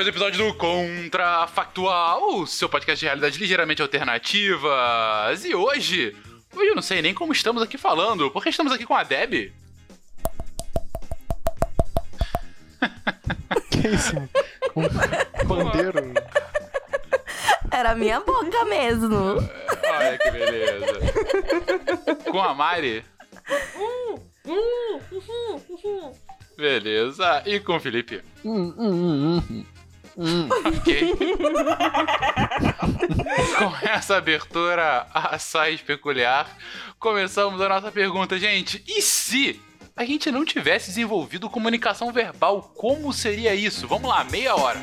mais um episódio do Contrafactual, o seu podcast de realidade ligeiramente alternativas. E hoje, hoje eu não sei nem como estamos aqui falando, porque estamos aqui com a Deb. Que isso? Um pandeiro. Era minha boca mesmo. Olha que beleza. com a Mari. Beleza. E com o Felipe. Hum, hum, hum, hum. Ok. Com essa abertura assaz peculiar, começamos a nossa pergunta, gente. E se a gente não tivesse desenvolvido comunicação verbal, como seria isso? Vamos lá, meia hora.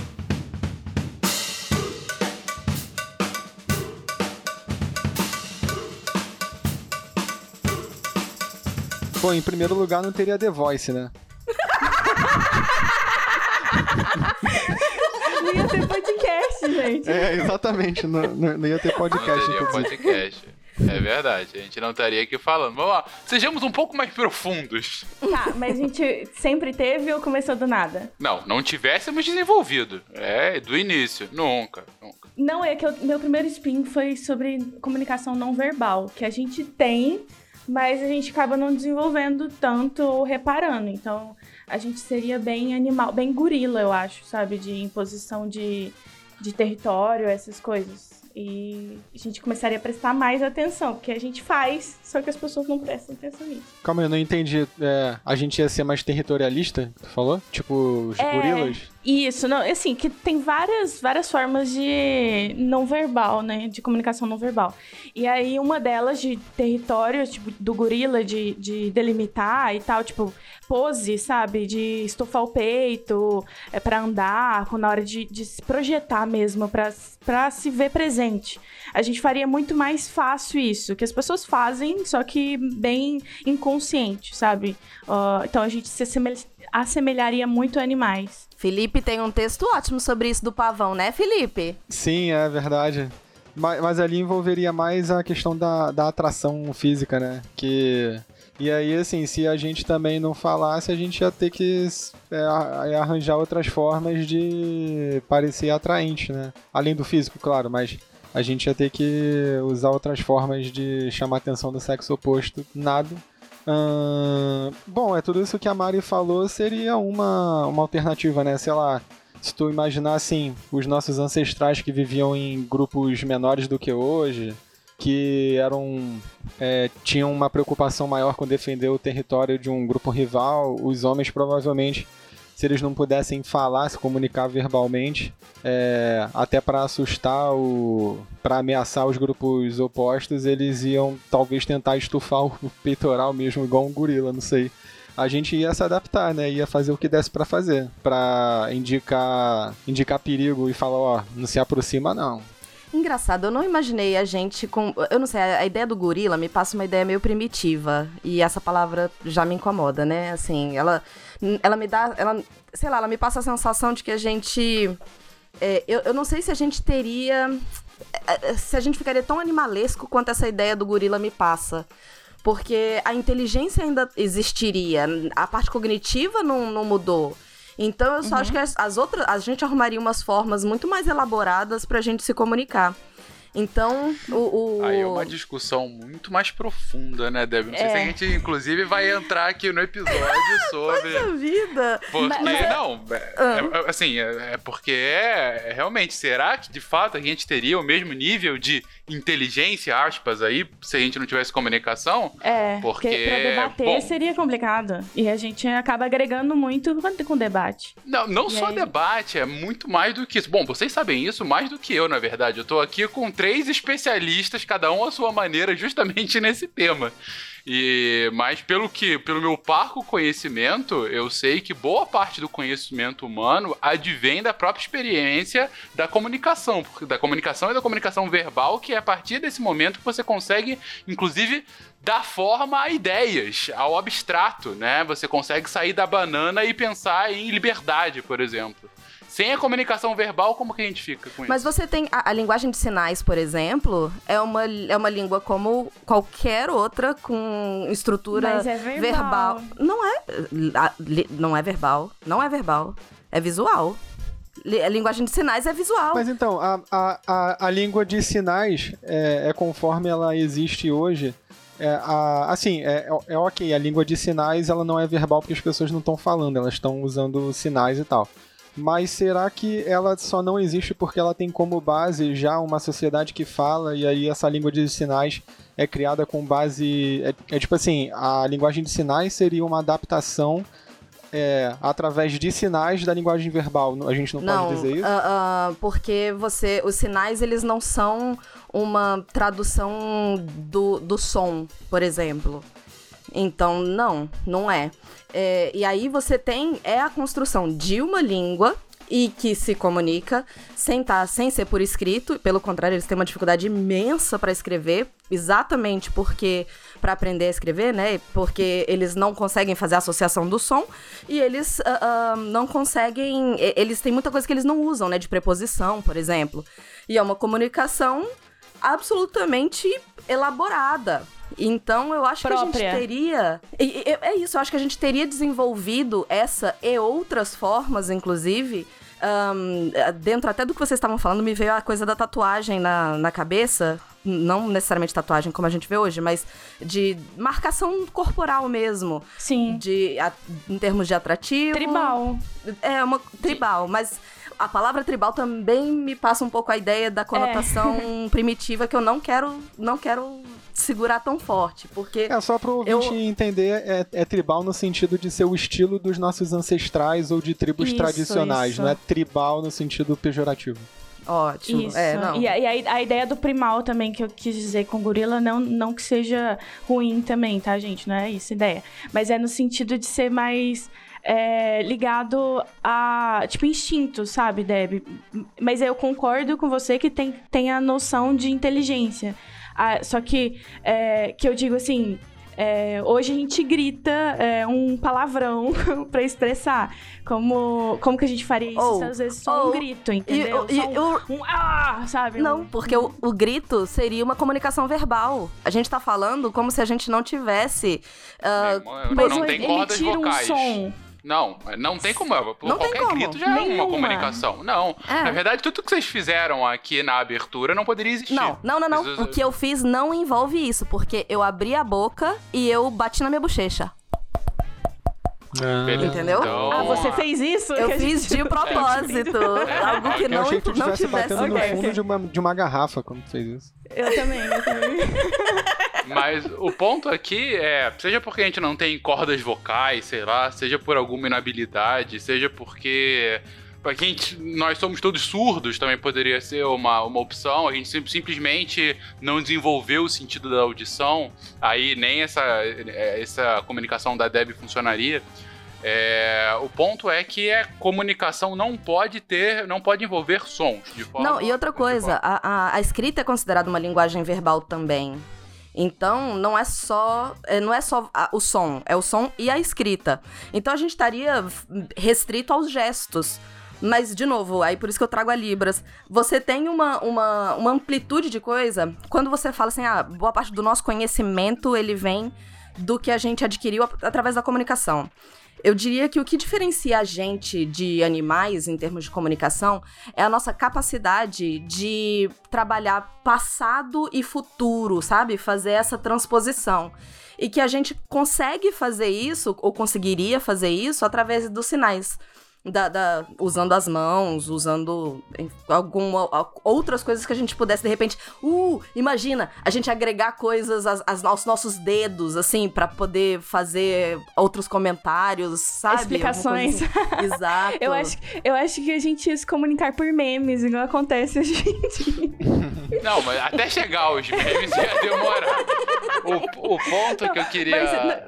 Bom, em primeiro lugar não teria The Voice, né? Não ia ter podcast, gente. É, exatamente. Não, não- não ia ter Não podcast, teria inclusive. podcast. É verdade, a gente não estaria aqui falando. Vamos lá, sejamos um pouco mais profundos. Tá, mas a gente sempre teve ou começou do nada? Não, não tivéssemos desenvolvido. É, do início. Nunca, nunca. Não, é que eu- meu primeiro spin foi sobre comunicação não verbal, que a gente tem, mas a gente acaba não desenvolvendo tanto ou reparando. Então, a gente seria bem animal, bem gorila, eu acho, sabe? De imposição de, de território, essas coisas. E a gente começaria a prestar mais atenção, porque a gente faz, só que as pessoas não prestam atenção nisso. Calma eu não entendi. É, a gente ia ser mais territorialista, tu falou? Tipo, os É. gorilas? Isso, não, assim, que tem várias, várias formas de não verbal, né? De comunicação não verbal. E aí, uma delas de território, tipo, do gorila, de, de delimitar e tal, tipo, pose, sabe? De estofar o peito é, para andar, na hora de, de se projetar mesmo, pra se ver presente. A gente faria muito mais fácil isso, que as pessoas fazem, só que bem inconsciente, sabe? Ó, então a gente se assemelha- assemelharia muito a animais. Felipe tem um texto ótimo sobre isso do pavão, né, Felipe? Sim, é verdade. Mas, mas ali envolveria mais a questão da, da atração física, né? Que. E aí, assim, se a gente também não falasse, a gente ia ter que é, a- arranjar outras formas de parecer atraente, né? Além do físico, claro, mas a gente ia ter que usar outras formas de chamar a atenção do sexo oposto. Nada. Bom, é tudo isso que a Mari falou seria uma, uma alternativa, né? Sei lá, se tu imaginar assim, os nossos ancestrais que viviam em grupos menores do que hoje, que eram é, tinham uma preocupação maior com defender o território de um grupo rival, os homens provavelmente, se eles não pudessem falar, se comunicar verbalmente, é, até para assustar o, para ameaçar os grupos opostos, eles iam talvez tentar estufar o peitoral mesmo, igual um gorila, não sei a gente ia se adaptar, né? Ia fazer o que desse pra fazer, Pra indicar, indicar perigo e falar, ó, não se aproxima não. Engraçado, eu não imaginei a gente com. Eu não sei, a ideia do gorila me passa uma ideia meio primitiva. E essa palavra já me incomoda, né? Assim, ela, ela me dá. Ela, sei lá, ela me passa a sensação de que a gente. é, eu, eu não sei se a gente teria. é, Se a gente ficaria tão animalesco quanto essa ideia do gorila me passa. Porque a inteligência ainda existiria, a parte cognitiva não, não mudou. Então eu só acho que as, as outras. A gente arrumaria umas formas muito mais elaboradas pra gente se comunicar. Então, o. o- Aí é uma discussão muito mais profunda, né, Deb? Não sei se a É. gente, inclusive, vai entrar aqui no episódio sobre. Poxa vida! Porque, Mas- não, é- é- assim, é, é porque é, é realmente, será que de fato a gente teria o mesmo nível de inteligência, aspas, aí, se a gente não tivesse comunicação. É, porque, porque pra debater bom, seria complicado. E a gente acaba agregando muito com- com debate. Não, não E só aí? debate, é muito mais do que isso. Bom, vocês sabem isso mais do que eu, na verdade. Eu tô aqui com três especialistas, cada um à sua maneira, justamente nesse tema. E mas pelo que, pelo meu parco conhecimento, eu sei que boa parte do conhecimento humano advém da própria experiência da comunicação, da comunicação e da comunicação verbal, que é a partir desse momento que você consegue, inclusive, dar forma a ideias, ao abstrato, né? Você consegue sair da banana e pensar em liberdade, por exemplo. Sem a comunicação verbal, como que a gente fica com Mas isso? você tem. A, a linguagem de sinais, por exemplo, é uma, é uma língua como qualquer outra, com estrutura Mas é verbal. Não é. a- li- Não é verbal. Não é verbal. É visual. A linguagem de sinais é visual. Mas então, a, a, a, a língua de sinais é, é conforme ela existe hoje. É, a, assim, é, é ok, a língua de sinais ela não é verbal porque as pessoas não estão falando, elas estão usando sinais e tal. Mas será que ela só não existe porque ela tem como base já uma sociedade que fala e aí essa língua de sinais é criada com base. É, é tipo assim, a linguagem de sinais seria uma adaptação é, através de sinais da linguagem verbal. A gente não, Não, pode dizer isso? ah, ah, porque você, os sinais eles não são uma tradução do, do som, por exemplo. Então, não, não é. É, E aí você tem é a construção de uma língua e que se comunica sem tá, sem ser por escrito. Pelo contrário, eles têm uma dificuldade imensa para escrever, exatamente porque para aprender a escrever, né? Porque eles não conseguem fazer a associação do som e eles ah, ah, não conseguem. Eles têm muita coisa que eles não usam, né? De preposição, por exemplo. E é uma comunicação absolutamente elaborada. Então eu acho que a Própria. gente teria. e- e- É isso, eu acho que a gente teria desenvolvido essa e outras formas, inclusive. ahn, dentro até do que vocês estavam falando, me veio a coisa da tatuagem na, na cabeça. Não necessariamente tatuagem como a gente vê hoje, mas de marcação corporal mesmo. Sim. De, a- em termos de atrativo. Tribal. É, uma tribal, mas a palavra tribal também me passa um pouco a ideia da conotação primitiva que eu não quero, não quero segurar tão forte, porque É, só pro ouvinte Eu- entender, é, é tribal no sentido de ser o estilo dos nossos ancestrais ou de tribos Isso, tradicionais, isso. não é tribal no sentido pejorativo. ótimo. Isso. É, não. E, a, e a- a ideia do primal também que eu quis dizer com gorila, não, não que seja ruim também, tá, gente? Não é isso a ideia. Mas é no sentido de ser mais é, ligado a, tipo, instinto, sabe, Deb? Mas eu concordo com você que tem, tem a noção de inteligência. Ah, só que, é, que eu digo assim, é, hoje a gente grita é, um palavrão pra expressar. Como, como que a gente faria isso? Ou- Às vezes só um grito, E, entendeu? e- Só um- um ah, sabe? não, Um- porque o, o grito seria uma comunicação verbal. A gente tá falando como se a gente não tivesse. irmão, Mas não tem cordas vocais. um som. Não, não tem como. Por Não tem qualquer como. grito já é uma comunicação. Não. É. Na verdade, tudo que vocês fizeram aqui na abertura não poderia existir. Não, não, não, não. O que eu fiz não envolve isso, porque eu abri a boca e eu bati na minha bochecha. Beleza. Entendeu? Então, Ah, você fez isso? Eu fiz gente de tá propósito. Algo que Eu não, achei que tu não estivesse tivesse. batendo Ok, no fundo ok. de, uma, de uma garrafa quando fez isso. Eu também, eu também. Mas o ponto aqui é, seja porque a gente não tem cordas vocais, sei lá, seja por alguma inabilidade, seja porque pra quem nós somos todos surdos também poderia ser uma, uma opção, a gente sim- simplesmente não desenvolveu o sentido da audição, aí nem essa, essa comunicação da Deb funcionaria. É, o ponto é que a comunicação não pode ter, não pode envolver sons. De forma, Não, e outra coisa, a, a, a escrita é considerada uma linguagem verbal também. Então, não é só, é, não é só o som, é o som e a escrita. Então, a gente estaria restrito aos gestos. Mas, de novo, aí por isso que eu trago a Libras. Você tem uma, uma, uma amplitude de coisa. Quando você fala assim, ah, boa parte do nosso conhecimento, ele vem do que a gente adquiriu através da comunicação. Eu diria que o que diferencia a gente de animais em termos de comunicação é a nossa capacidade de trabalhar passado e futuro, sabe? Fazer essa transposição. E que a gente consegue fazer isso, ou conseguiria fazer isso, através dos sinais. Da, da- usando as mãos, usando alguma outras coisas que a gente pudesse de repente, uh, imagina, a gente agregar coisas às, às- aos nossos dedos assim pra poder fazer outros comentários, sabe? Explicações. Assim. Exato. Eu acho, eu acho que a gente ia se comunicar por memes, igual acontece a gente. Não, mas até chegar aos memes ia demorar. O, o ponto que eu queria.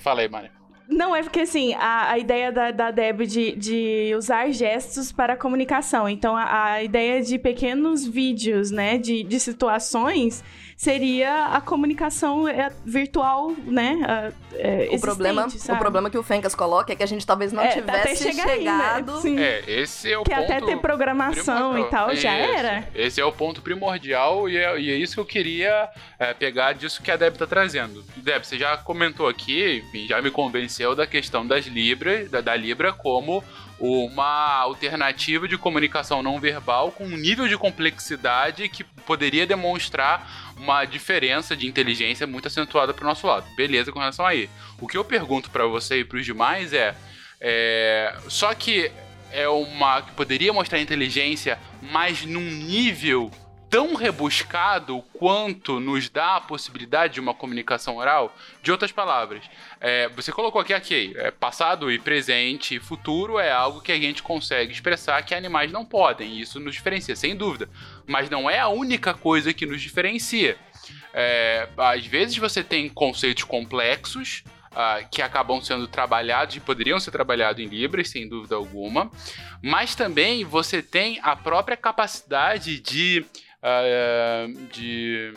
Fala aí, Mari. Não, é porque assim, a, a ideia da, da Deb de, de usar gestos para comunicação. Então, a, a ideia de pequenos vídeos, né, de, de situações, seria a comunicação é, virtual, né? é, o problema, o problema que o Fencas coloca é que a gente talvez não É, até tivesse chegar aí, né? chegado. Sim. É, esse é o Que ponto. até ter programação e tal, já Isso. era. Esse é o ponto primordial e é, e é isso que eu queria é, pegar disso que a Deb tá trazendo. Deb, você já comentou aqui, já me convenceu da questão das Libras, da, da Libra como uma alternativa de comunicação não verbal com um nível de complexidade que poderia demonstrar uma diferença de inteligência muito acentuada pro nosso lado. Beleza com relação aí. O que eu pergunto pra você e pros demais é, é só que é uma que poderia mostrar inteligência, mas num nível tão rebuscado quanto nos dá a possibilidade de uma comunicação oral? De outras palavras, é, você colocou aqui, ok, é, passado e presente e futuro é algo que a gente consegue expressar que animais não podem, e isso nos diferencia, sem dúvida. Mas não é a única coisa que nos diferencia. É, às vezes você tem conceitos complexos ah, que acabam sendo trabalhados e poderiam ser trabalhados em Libras, sem dúvida alguma, mas também você tem a própria capacidade de. Ah, de.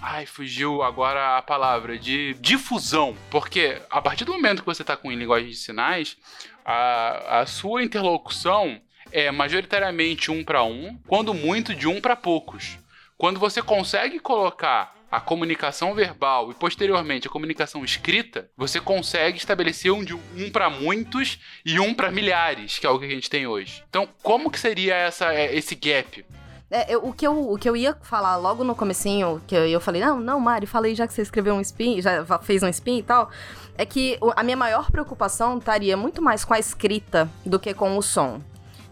Ai, fugiu agora a palavra, de difusão. Porque a partir do momento que você está com em linguagem de sinais, a, a sua interlocução é majoritariamente um para um, quando muito de um para poucos. Quando você consegue colocar a comunicação verbal e posteriormente a comunicação escrita, você consegue estabelecer um de um para muitos e um para milhares, que é o que a gente tem hoje. Então, como que seria essa, é, esse gap? É, eu- o, que eu, o que eu ia falar logo no comecinho, que eu, eu falei, não, não, Mari, falei já que você escreveu um spin, já fez um spin e tal, é que a minha maior preocupação estaria muito mais com a escrita do que com o som.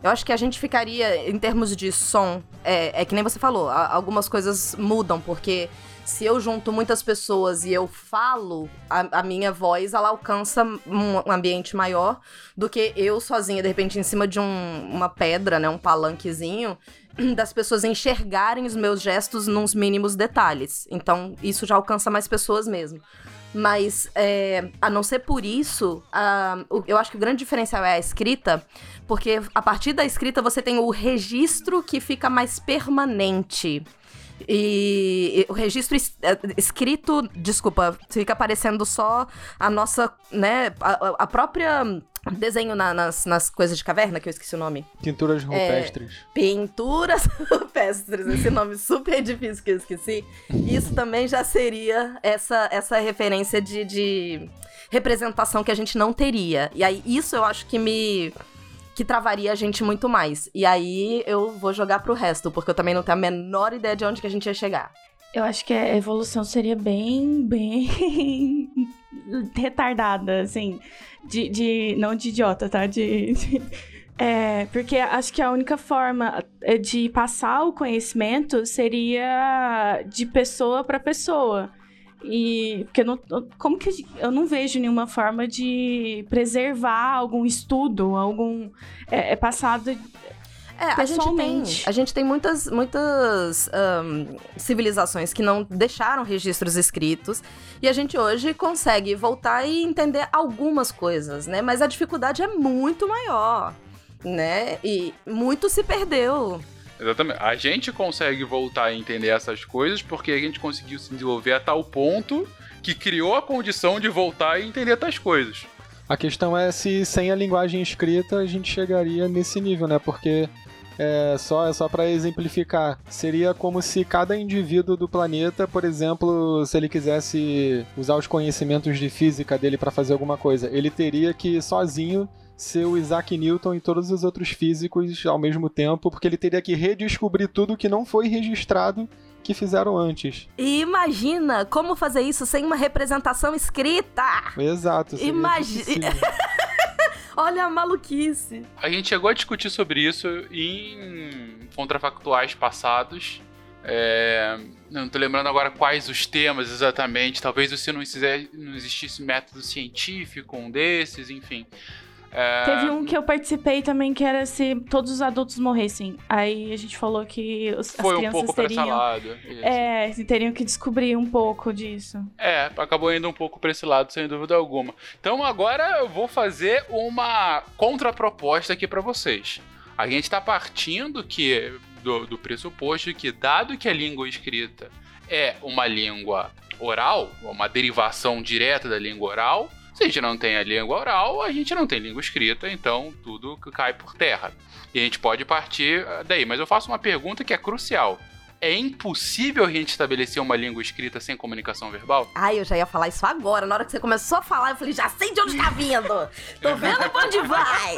Eu acho que a gente ficaria, em termos de som, é, é que nem você falou, a- algumas coisas mudam, porque se eu junto muitas pessoas e eu falo, a, a minha voz, ela alcança um ambiente maior do que eu sozinha, de repente, em cima de um- uma pedra, né, um palanquezinho, das pessoas enxergarem os meus gestos nos mínimos detalhes. Então, isso já alcança mais pessoas mesmo. Mas, é, a não ser por isso, a- o- eu acho que o grande diferencial é a escrita, porque a partir da escrita você tem o registro que fica mais permanente. E, e o registro es- é, escrito, desculpa, fica aparecendo só a nossa, né, a, a- própria desenho na- nas, nas coisas de caverna, que eu esqueci o nome. Pinturas rupestres. Pinturas rupestres, esse nome super difícil que eu esqueci. Isso também já seria essa, essa referência de, de representação que a gente não teria. E aí, isso eu acho que me. que travaria a gente muito mais. E aí eu vou jogar pro resto, porque eu também não tenho a menor ideia de onde que a gente ia chegar. Eu acho que a evolução seria bem, bem retardada, assim. De, de- não de idiota, tá? De, de- é, porque acho que a única forma é, de passar o conhecimento seria de pessoa para pessoa. E porque não, como que eu não vejo nenhuma forma de preservar algum estudo, algum é, é passado É, a gente tem, Pessoalmente. a gente tem muitas, muitas ahn, civilizações que não deixaram registros escritos e a gente hoje consegue voltar e entender algumas coisas, né? Mas a dificuldade é muito maior, né? E muito se perdeu. Exatamente. A gente consegue voltar a entender essas coisas porque a gente conseguiu se desenvolver a tal ponto que criou a condição de voltar e entender tais coisas. A questão é se sem a linguagem escrita a gente chegaria nesse nível, né? Porque é só, é só para exemplificar. Seria como se cada indivíduo do planeta, por exemplo, se ele quisesse usar os conhecimentos de física dele para fazer alguma coisa, ele teria que sozinho ser o Isaac Newton e todos os outros físicos ao mesmo tempo, porque ele teria que redescobrir tudo que não foi registrado que fizeram antes. E imagina como fazer isso sem uma representação escrita! Exato. seria Imagi- impossível. Olha a maluquice. A gente chegou a discutir sobre isso em contrafactuais passados. É, não tô lembrando agora quais os temas exatamente. Talvez se não, não existisse método científico, um desses, enfim. É... Teve um que eu participei também que era se todos os adultos morressem. Aí a gente falou que os, Foi as crianças um pouco teriam. lado. É, teriam que descobrir um pouco disso. É, acabou indo um pouco pra esse lado, sem dúvida alguma. Então agora eu vou fazer uma contraproposta aqui para vocês. A gente tá partindo que do, do pressuposto que, dado que a língua escrita é uma língua oral, uma derivação direta da língua oral, se a gente não tem a língua oral, a gente não tem língua escrita, então tudo cai por terra. E a gente pode partir daí. Mas eu faço uma pergunta que é crucial. É impossível a gente estabelecer uma língua escrita sem comunicação verbal? Ai, eu já ia falar isso agora. Na hora que você começou a falar, eu falei, já sei de onde tá vindo. Tô vendo pra onde vai.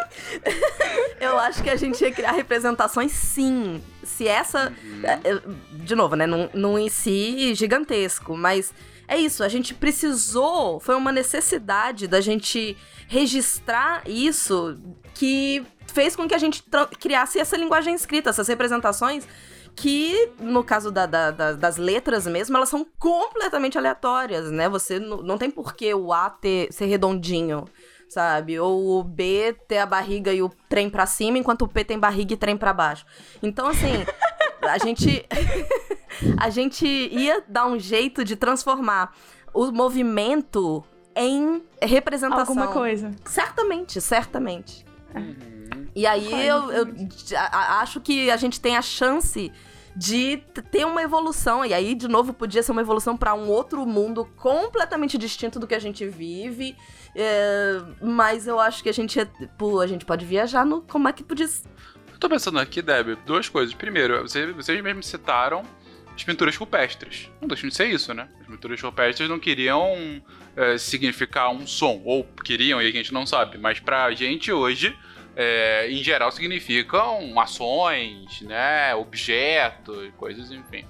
eu acho que a gente ia criar representações sim. Se essa. Uhum. De novo, né? Num, num em si gigantesco, mas é isso, a gente precisou, foi uma necessidade da gente registrar isso que fez com que a gente criasse essa linguagem escrita, essas representações que, no caso da, da, da, das letras mesmo, elas são completamente aleatórias, né? Você não tem por que o A ter, ser redondinho, sabe? Ou o B ter a barriga e o trem para cima, enquanto o P tem barriga e trem para baixo. Então, assim, a gente. a gente ia dar um jeito de transformar o movimento em representação. Alguma coisa. Certamente, certamente. Uhum. E aí eu, eu acho que a gente tem a chance de ter uma evolução. E aí, de novo, podia ser uma evolução para um outro mundo completamente distinto do que a gente vive. É, mas eu acho que a gente, pô, a gente pode viajar no. Como é que podia. Eu tô pensando aqui, Deb, duas coisas. Primeiro, vocês, vocês mesmos citaram as pinturas rupestres. Não deixam de ser isso, né? As pinturas rupestres não queriam é, significar um som, ou queriam e a gente não sabe, mas pra gente hoje, é, em geral, significam ações, né? Objetos, coisas, enfim.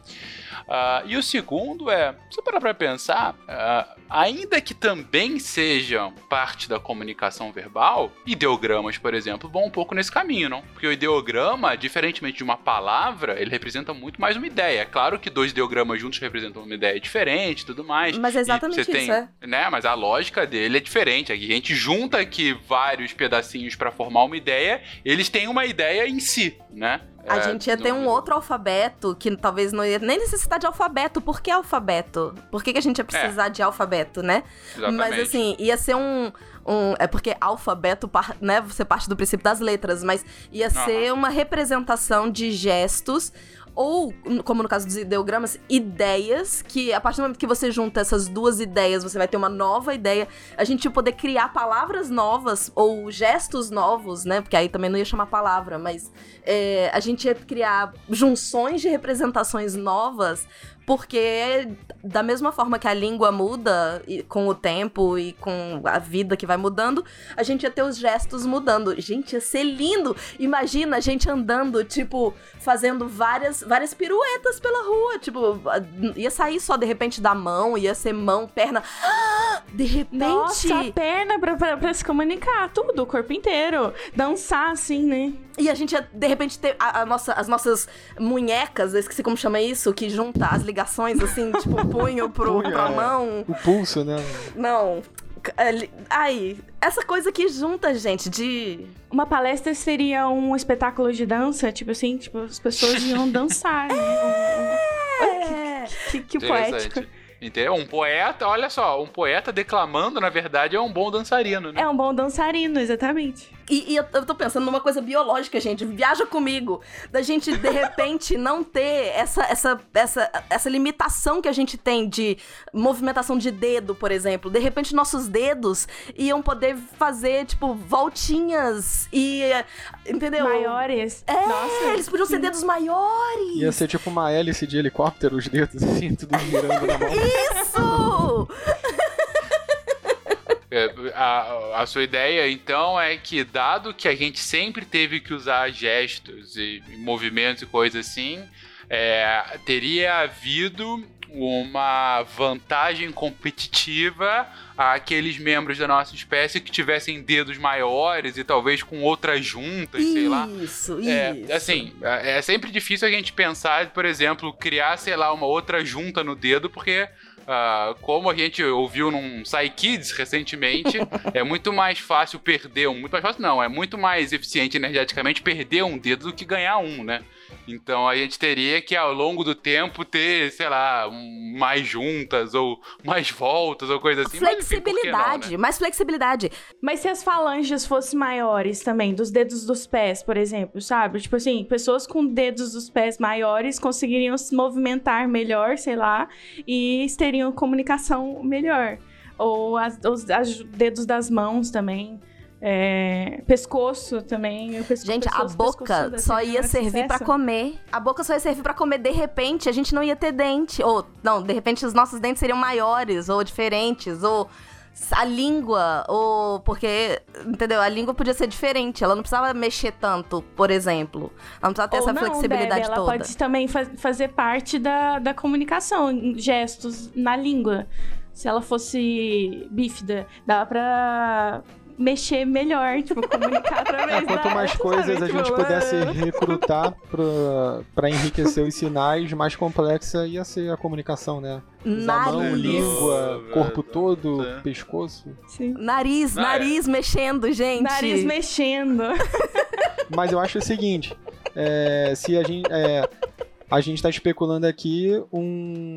Uh, e o segundo é, se parar para pensar, uh, ainda que também sejam parte da comunicação verbal, ideogramas, por exemplo, vão um pouco nesse caminho, não? Porque o ideograma, diferentemente de uma palavra, ele representa muito mais uma ideia. É claro que dois ideogramas juntos representam uma ideia diferente e tudo mais. Mas é exatamente isso, tem, é. Né? Mas a lógica dele é diferente. A gente junta aqui vários pedacinhos para formar uma ideia, eles têm uma ideia em si, né? A é, gente ia ter um outro alfabeto que talvez não ia nem necessitar de alfabeto. Por que alfabeto? Por que, que a gente ia precisar é. de alfabeto, né? Exatamente. Mas assim, ia ser um. um é porque alfabeto, né? Você parte do princípio das letras, mas ia uhum. ser uma representação de gestos ou, como no caso dos ideogramas, ideias, que a partir do momento que você junta essas duas ideias, você vai ter uma nova ideia. A gente poder criar palavras novas ou gestos novos, né? Porque aí também não ia chamar palavra, mas é, a gente ia criar junções de representações novas porque, da mesma forma que a língua muda com o tempo e com a vida que vai mudando, a gente ia ter os gestos mudando. Gente, ia ser lindo! Imagina a gente andando, tipo, fazendo várias, várias piruetas pela rua. Tipo, ia sair só de repente da mão, ia ser mão, perna. De repente. Nossa, a perna pra, pra, pra se comunicar, tudo, o corpo inteiro. Dançar, assim, né? E a gente ia, de repente, ter a, a nossa, as nossas munhecas, eu esqueci como chama isso, que junta as ligações, assim, tipo, o punho pro, punho, pra é. mão. O pulso, né? Não. Aí, essa coisa que junta, gente, de. Uma palestra seria um espetáculo de dança, tipo assim, tipo, as pessoas iam dançar, né? É. Que, que, que poético. Entendeu? Um poeta, olha só, um poeta declamando, na verdade, é um bom dançarino, né? É um bom dançarino, exatamente. E, e eu, eu tô pensando numa coisa biológica, gente. Viaja comigo. Da gente, de repente, não ter essa, essa, essa, essa limitação que a gente tem de movimentação de dedo, por exemplo. De repente, nossos dedos iam poder fazer, tipo, voltinhas e. Entendeu? Maiores. É, Nossa, eles podiam ser dedos maiores. Ia ser tipo uma hélice de helicóptero, os dedos assim, tudo girando na mão. Isso! É, a, a, sua ideia, então, é que, dado que a gente sempre teve que usar gestos e, movimentos e coisas assim, é, teria havido uma vantagem competitiva àqueles membros da nossa espécie que tivessem dedos maiores e talvez com outras juntas, sei lá. Isso, É, isso. assim, é é sempre difícil a gente pensar, por exemplo, criar, sei lá, uma outra junta no dedo, porque. Ah, como a gente ouviu num Psy Kids recentemente, é muito mais fácil perder um. Muito mais fácil, não, é muito mais eficiente energeticamente perder um dedo do que ganhar um, né? Então a gente teria que ao longo do tempo ter, sei lá, mais juntas ou mais voltas ou coisa assim. mas, enfim, não, Flexibilidade, né? mais flexibilidade. Mas se as falanges fossem maiores também, dos dedos dos pés, por exemplo, sabe? Tipo assim, pessoas com dedos dos pés maiores conseguiriam se movimentar melhor, sei lá, e teriam comunicação melhor. Ou as- os as dedos das mãos também. É, pescoço também. pesco- Gente, a boca só ia servir pra sucesso. comer. A boca só ia servir pra comer. De repente, a gente não ia ter dente. Ou, não, de repente os nossos dentes seriam maiores ou diferentes. Ou a língua, ou porque, entendeu? A língua podia ser diferente. Ela não precisava mexer tanto, por exemplo. Ela não precisava ter Ou essa não, flexibilidade Deb, ela toda. pode também fa- fazer parte da, da comunicação, gestos na língua. Se ela fosse bífida, dá pra mexer melhor, tipo, comunicar através É, quanto da- mais sabe? coisas a Tipo, gente pudesse ah. recrutar pra, pra enriquecer os sinais, mais complexa ia ser a comunicação, né? Usar mão, Nariz. língua, corpo todo, É. pescoço. Sim. Nariz, Ah, é. nariz mexendo, gente. Nariz mexendo. Mas eu acho o seguinte, é, se a gente... é, a gente está especulando aqui um,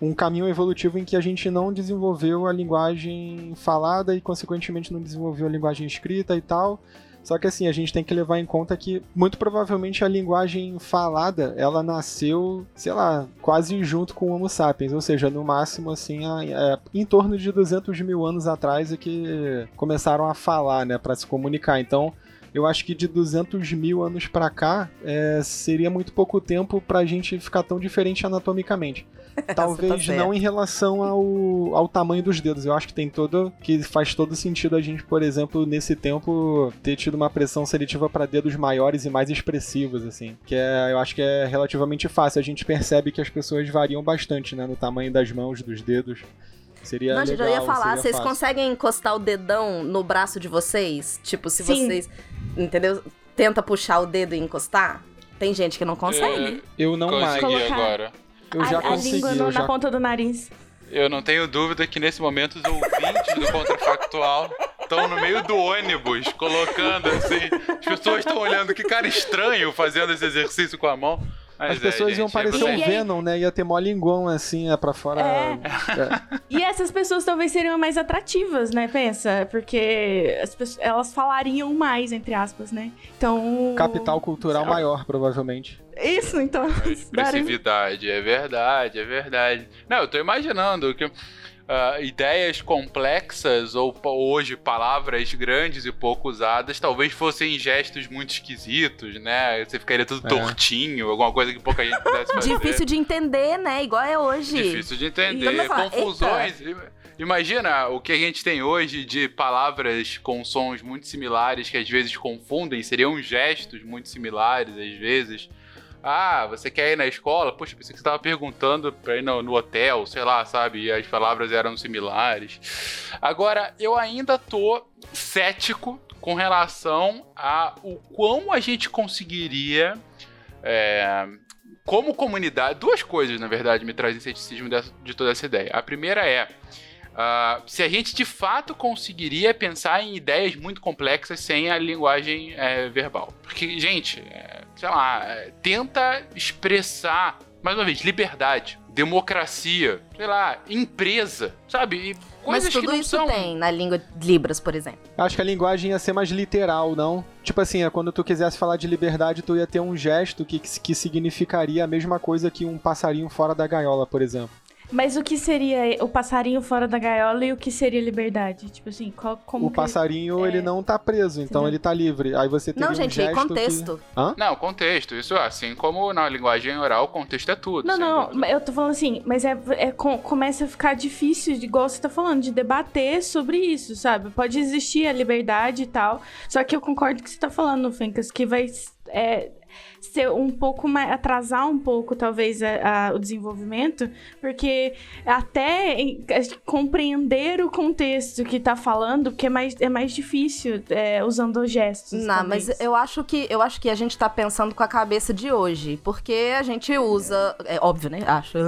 um caminho evolutivo em que a gente não desenvolveu a linguagem falada e, consequentemente, não desenvolveu a linguagem escrita e tal. Só que assim, a gente tem que levar em conta que, muito provavelmente, a linguagem falada, ela nasceu, sei lá, quase junto com o Homo sapiens. Ou seja, no máximo, assim, a- é, em torno de 200 mil anos atrás é que começaram a falar, né, para se comunicar. Então, eu acho que de 200 mil anos pra cá, é, seria muito pouco tempo pra gente ficar tão diferente anatomicamente. Talvez tá não em relação ao, ao tamanho dos dedos. Eu acho que tem todo. que faz todo sentido a gente, por exemplo, nesse tempo, ter tido uma pressão seletiva para dedos maiores e mais expressivos, assim. Que é, eu acho que é relativamente fácil. A gente percebe que as pessoas variam bastante, né? No tamanho das mãos, dos dedos. Seria Não, gente, eu legal, ia falar, vocês fácil. conseguem encostar o dedão no braço de vocês? Tipo, se Sim. vocês, entendeu? Tenta puxar o dedo e encostar? Tem gente que não consegue. Eu não mais. Colocar- agora. Eu já a, a consegui. língua eu no- já... na ponta do nariz. Eu não tenho dúvida que nesse momento os ouvintes do Contrafactual estão no meio do ônibus, colocando assim. As pessoas estão olhando que cara estranho fazendo esse exercício com a mão. Mas As pessoas é, iam gente, parecer você- um Venom, né? Ia ter mó linguão assim, é pra fora. É. É. E essas pessoas talvez seriam mais atrativas, né? Pensa, porque as pessoas, elas falariam mais, entre aspas, né? Então. Capital cultural maior, provavelmente. Isso, então. Expressividade, é verdade, é verdade. Não, eu tô imaginando que ah, ideias complexas ou hoje palavras grandes e pouco usadas talvez fossem gestos muito esquisitos, né? Você ficaria tudo É. tortinho, alguma coisa que pouca gente pudesse fazer. Difícil de entender, né? Igual é hoje. Difícil de Então, entender, falo, confusões. Imagina o que a gente tem hoje de palavras com sons muito similares que às vezes confundem, seriam gestos muito similares às vezes. Ah, você quer ir na escola? Poxa, pensei que você estava perguntando pra ir no, no hotel, sei lá, sabe? E as palavras eram similares. Agora, eu ainda tô cético com relação a o quão a gente conseguiria é, como comunidade, duas coisas, na verdade, me trazem ceticismo de toda essa ideia. A primeira é. Ah, se a gente de fato conseguiria pensar em ideias muito complexas sem a linguagem é, verbal. Porque, gente, é, sei lá, é, tenta expressar, mais uma vez, liberdade, democracia, sei lá, empresa, sabe? E Mas coisas que tudo não isso são. tem na língua de Libras, por exemplo. Acho que a linguagem ia ser mais literal, não? Tipo assim, é quando tu quisesse falar de liberdade, tu ia ter um gesto que, que significaria a mesma coisa que um passarinho fora da gaiola, por exemplo. Mas o que seria o passarinho fora da gaiola e o que seria liberdade? Tipo assim, qual, como o que- passarinho, é. ele não tá preso, então Entendeu? ele tá livre. Aí você teria Não, um gente, gesto contexto. Que... Hã? Não, contexto. Isso assim como na linguagem oral, contexto é tudo. Não, não, dúvida. eu tô falando assim, mas é, é com- começa a ficar difícil, de- igual você tá falando, de debater sobre isso, sabe? Pode existir a liberdade e tal, só que eu concordo com o que você tá falando, Fencas, que vai. É, ser um pouco mais. atrasar um pouco, talvez, a, a, o desenvolvimento, porque até em, compreender o contexto que tá falando, que é mais, é mais difícil é, usando gestos. Não, talvez. mas eu acho que eu acho que a gente tá pensando com a cabeça de hoje, porque a gente usa, é óbvio, né? Acho.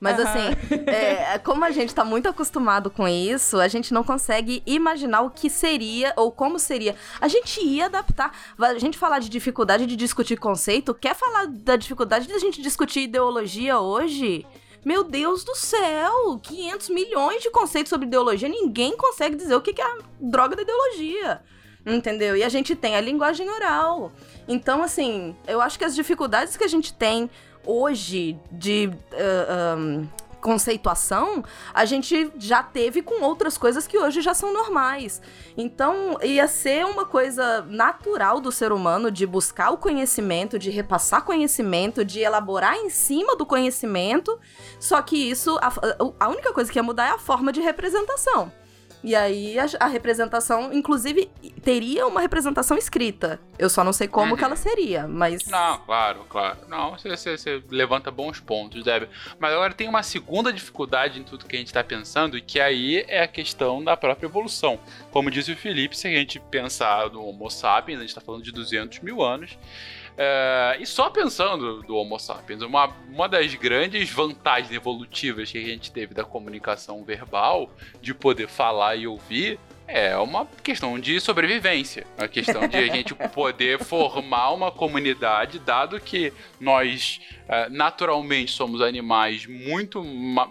Mas assim, é, como a gente tá muito acostumado com isso, a gente não consegue imaginar o que seria ou como seria. A gente ia adaptar. A gente falar de dificuldade de discutir conceito, quer falar da dificuldade de a gente discutir ideologia hoje? Meu Deus do céu! 500 milhões de conceitos sobre ideologia, ninguém consegue dizer o que é a droga da ideologia. Entendeu? E a gente tem a linguagem oral. Então, assim, eu acho que as dificuldades que a gente tem hoje de ah, ahn, conceituação, a gente já teve com outras coisas que hoje já são normais. Então, ia ser uma coisa natural do ser humano de buscar o conhecimento, de repassar conhecimento, de elaborar em cima do conhecimento. Só que isso, a, a única coisa que ia mudar é a forma de representação. E aí a, a representação, inclusive, teria uma representação escrita. Eu só não sei como Uhum. que ela seria, mas. Não, claro, claro. Não, você, você- você levanta bons pontos, Débora. Mas agora tem uma segunda dificuldade em tudo que a gente está pensando, e que aí é a questão da própria evolução. Como disse o Felipe, se a gente pensar no Homo sapiens, a gente está falando de 200 mil anos. É, e só pensando do Homo sapiens, uma, uma das grandes vantagens evolutivas que a gente teve da comunicação verbal, de poder falar e ouvir, é uma questão de sobrevivência. Uma questão de a gente poder formar uma comunidade, dado que nós eh, naturalmente somos animais muito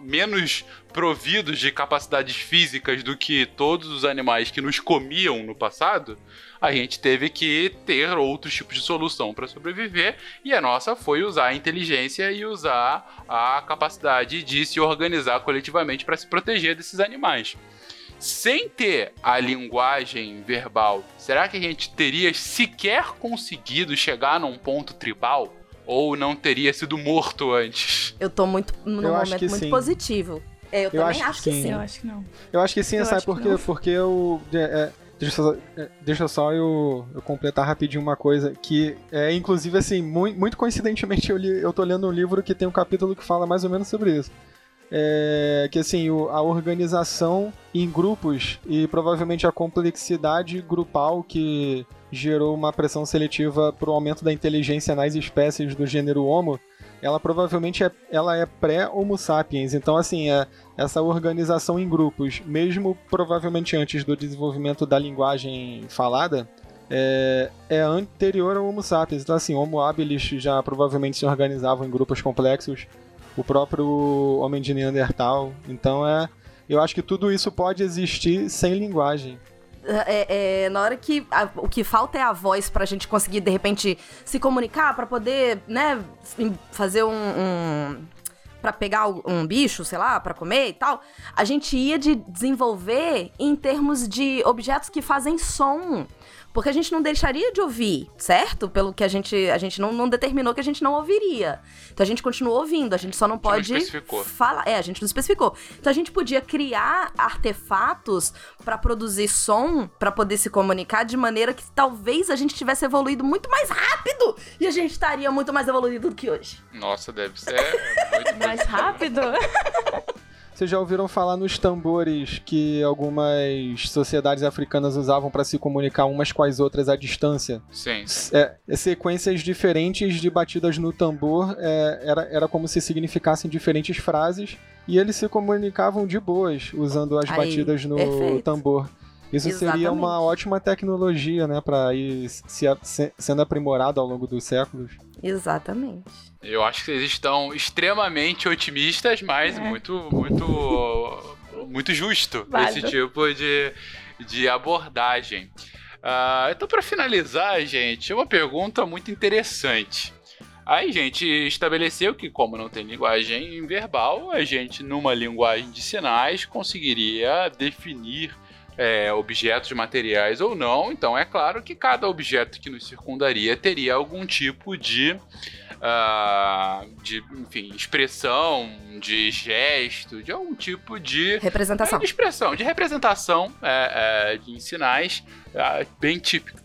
menos providos de capacidades físicas do que todos os animais que nos comiam no passado. A gente teve que ter outros tipos de solução para sobreviver, e a nossa foi usar a inteligência e usar a capacidade de se organizar coletivamente para se proteger desses animais sem ter a linguagem verbal, será que a gente teria sequer conseguido chegar num ponto tribal? Ou não teria sido morto antes? Eu tô muito num Eu acho momento que muito sim. positivo. É, eu, Eu também acho que acho que sim. sim. Eu acho que não. Eu acho que sim, Eu sabe que por quê? Porque eu. é, é, deixa, eu só, é, deixa só eu, eu completar rapidinho uma coisa. Que é, inclusive, assim, muito, muito coincidentemente, eu, li, eu tô lendo um livro que tem um capítulo que fala mais ou menos sobre isso. É, que assim, o- a organização em grupos e provavelmente a complexidade grupal que gerou uma pressão seletiva para o aumento da inteligência nas espécies do gênero Homo, ela provavelmente é, ela é pré-Homo sapiens. Então, assim, é, essa organização em grupos, mesmo provavelmente antes do desenvolvimento da linguagem falada, é, é anterior ao Homo sapiens. Então, assim, Homo habilis já provavelmente se organizavam em grupos complexos, o próprio homem de Neandertal. Então, é, eu acho que tudo isso pode existir sem linguagem. É, é, na hora que a- o que falta é a voz pra gente conseguir, de repente, se comunicar, pra poder, né, fazer um. um para pegar um bicho, sei lá, pra comer e tal, a gente ia de desenvolver em termos de objetos que fazem som. Porque a gente não deixaria de ouvir, certo? Pelo que a gente. A gente não, não determinou que a gente não ouviria. Então a gente continua ouvindo, a gente só não não pode especificou. falar. É, a gente não especificou. Então a gente podia criar artefatos pra produzir som, pra poder se comunicar de maneira que talvez a gente tivesse evoluído muito mais rápido e a gente estaria muito mais evoluído do que hoje. Nossa, deve ser muito Mais rápido? Vocês já ouviram falar nos tambores que algumas sociedades africanas usavam para se comunicar umas com as outras à distância? Sim. É, é sequências diferentes de batidas no tambor, é, era, era como se significassem diferentes frases, e eles se comunicavam de boas usando as Aí, batidas no perfeito. tambor. Isso seria Exatamente. uma ótima tecnologia, né, para ir se, se- sendo aprimorado ao longo dos séculos. Exatamente. Eu acho que vocês estão extremamente otimistas, mas É. muito, muito, muito justo Válido. esse tipo de, de abordagem. Ah, então, para finalizar, gente, uma pergunta muito interessante. Aí, gente, estabeleceu que, como não tem linguagem verbal, a gente, numa linguagem de sinais, conseguiria definir é, objetos materiais ou não. Então, é claro que cada objeto que nos circundaria teria algum tipo de ah, de, enfim, expressão, de gesto, de algum tipo de Representação. é, de expressão, de representação é, é, de- em sinais ah, bem típica.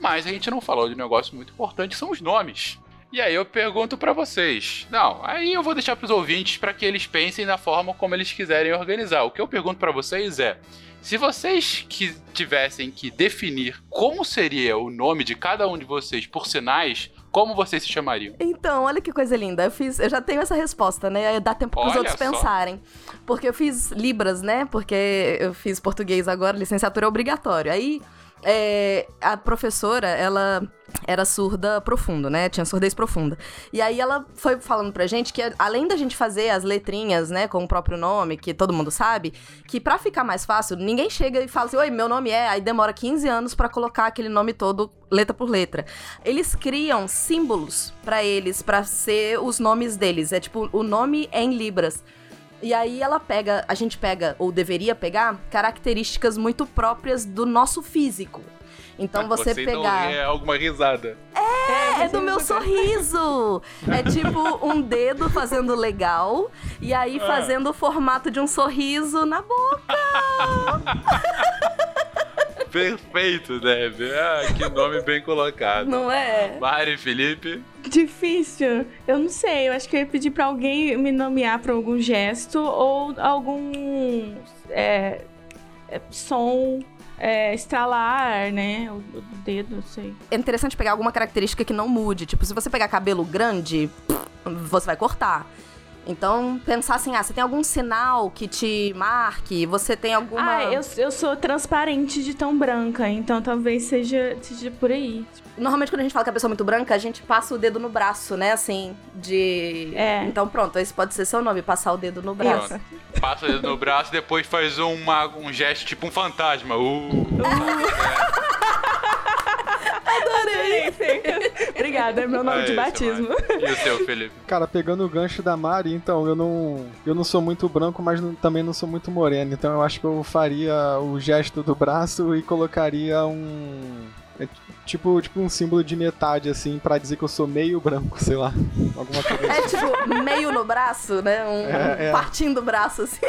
mas a gente não falou de um negócio muito importante, que são os nomes. E aí eu pergunto pra vocês. Não, aí eu vou deixar pros ouvintes para que eles pensem da forma como eles quiserem organizar. O que eu pergunto pra vocês é: se vocês que tivessem que definir como seria o nome de cada um de vocês por sinais, como vocês se chamariam? Então, olha que coisa linda. Eu fiz, eu já tenho essa resposta, né? Dá tempo pros Olha outros só. pensarem. Porque eu fiz Libras, né? Porque eu fiz português agora, licenciatura é obrigatório. Aí é, a professora, ela era surda profundo, né? Tinha surdez profunda. E aí ela foi falando pra gente que além da gente fazer as letrinhas, né, com o próprio nome, que todo mundo sabe, que pra ficar mais fácil, ninguém chega e fala assim: "Oi, meu nome é", aí demora 15 anos pra colocar aquele nome todo letra por letra. Eles criam símbolos pra eles pra ser os nomes deles. É tipo, o nome é em libras. E aí ela pega, a gente pega, ou deveria pegar, características muito próprias do nosso físico. Então você, não pegar. é alguma risada. É, é do meu sorriso! É tipo um dedo fazendo legal e aí fazendo o formato de um sorriso na boca. Perfeito, Deb. Ah, que nome bem colocado. Não é? Mari Felipe. Difícil. Eu não sei. Eu acho que eu ia pedir pra alguém me nomear pra algum gesto ou algum é, é, som é, estralar, né? O, o dedo, não sei. É interessante pegar alguma característica que não mude. Tipo, se você pegar cabelo grande, você vai cortar. Então, pensar assim, ah, você tem algum sinal que te marque? Você tem alguma... Ah, eu, eu sou transparente de tão branca, então talvez seja, seja por aí. Normalmente, quando a gente fala que a pessoa é muito branca, a gente passa o dedo no braço, né? Assim, de... É. Então, pronto, esse pode ser seu nome, passar o dedo no braço. Pronto. Passa o dedo no braço, depois faz uma, um gesto tipo um fantasma. Uh, Adorei! Obrigada, é meu nome É de batismo. E o seu, Felipe? Cara, pegando o gancho da Mari, então, eu não. Eu não sou muito branco, mas não- também não sou muito moreno. Então eu acho que eu faria o gesto do braço e colocaria um. é tipo, tipo um símbolo de metade, assim, pra dizer que eu sou meio branco, sei lá. Alguma coisa assim. É tipo, meio no braço, né? Um, É, é. partindo o braço, assim.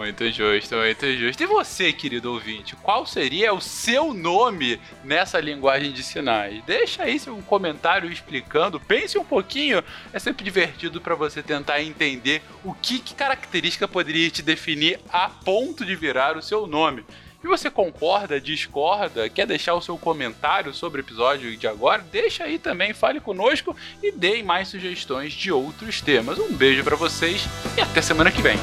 Muito justo, muito justo. E você, querido ouvinte, qual seria o seu nome nessa linguagem de sinais? Deixa aí um comentário explicando, pense um pouquinho. É sempre divertido para você tentar entender o que, que característica poderia te definir a ponto de virar o seu nome. E você concorda, discorda, quer deixar o seu comentário sobre o episódio de agora? Deixa aí também, fale conosco e deem mais sugestões de outros temas. Um beijo para vocês e até semana que vem.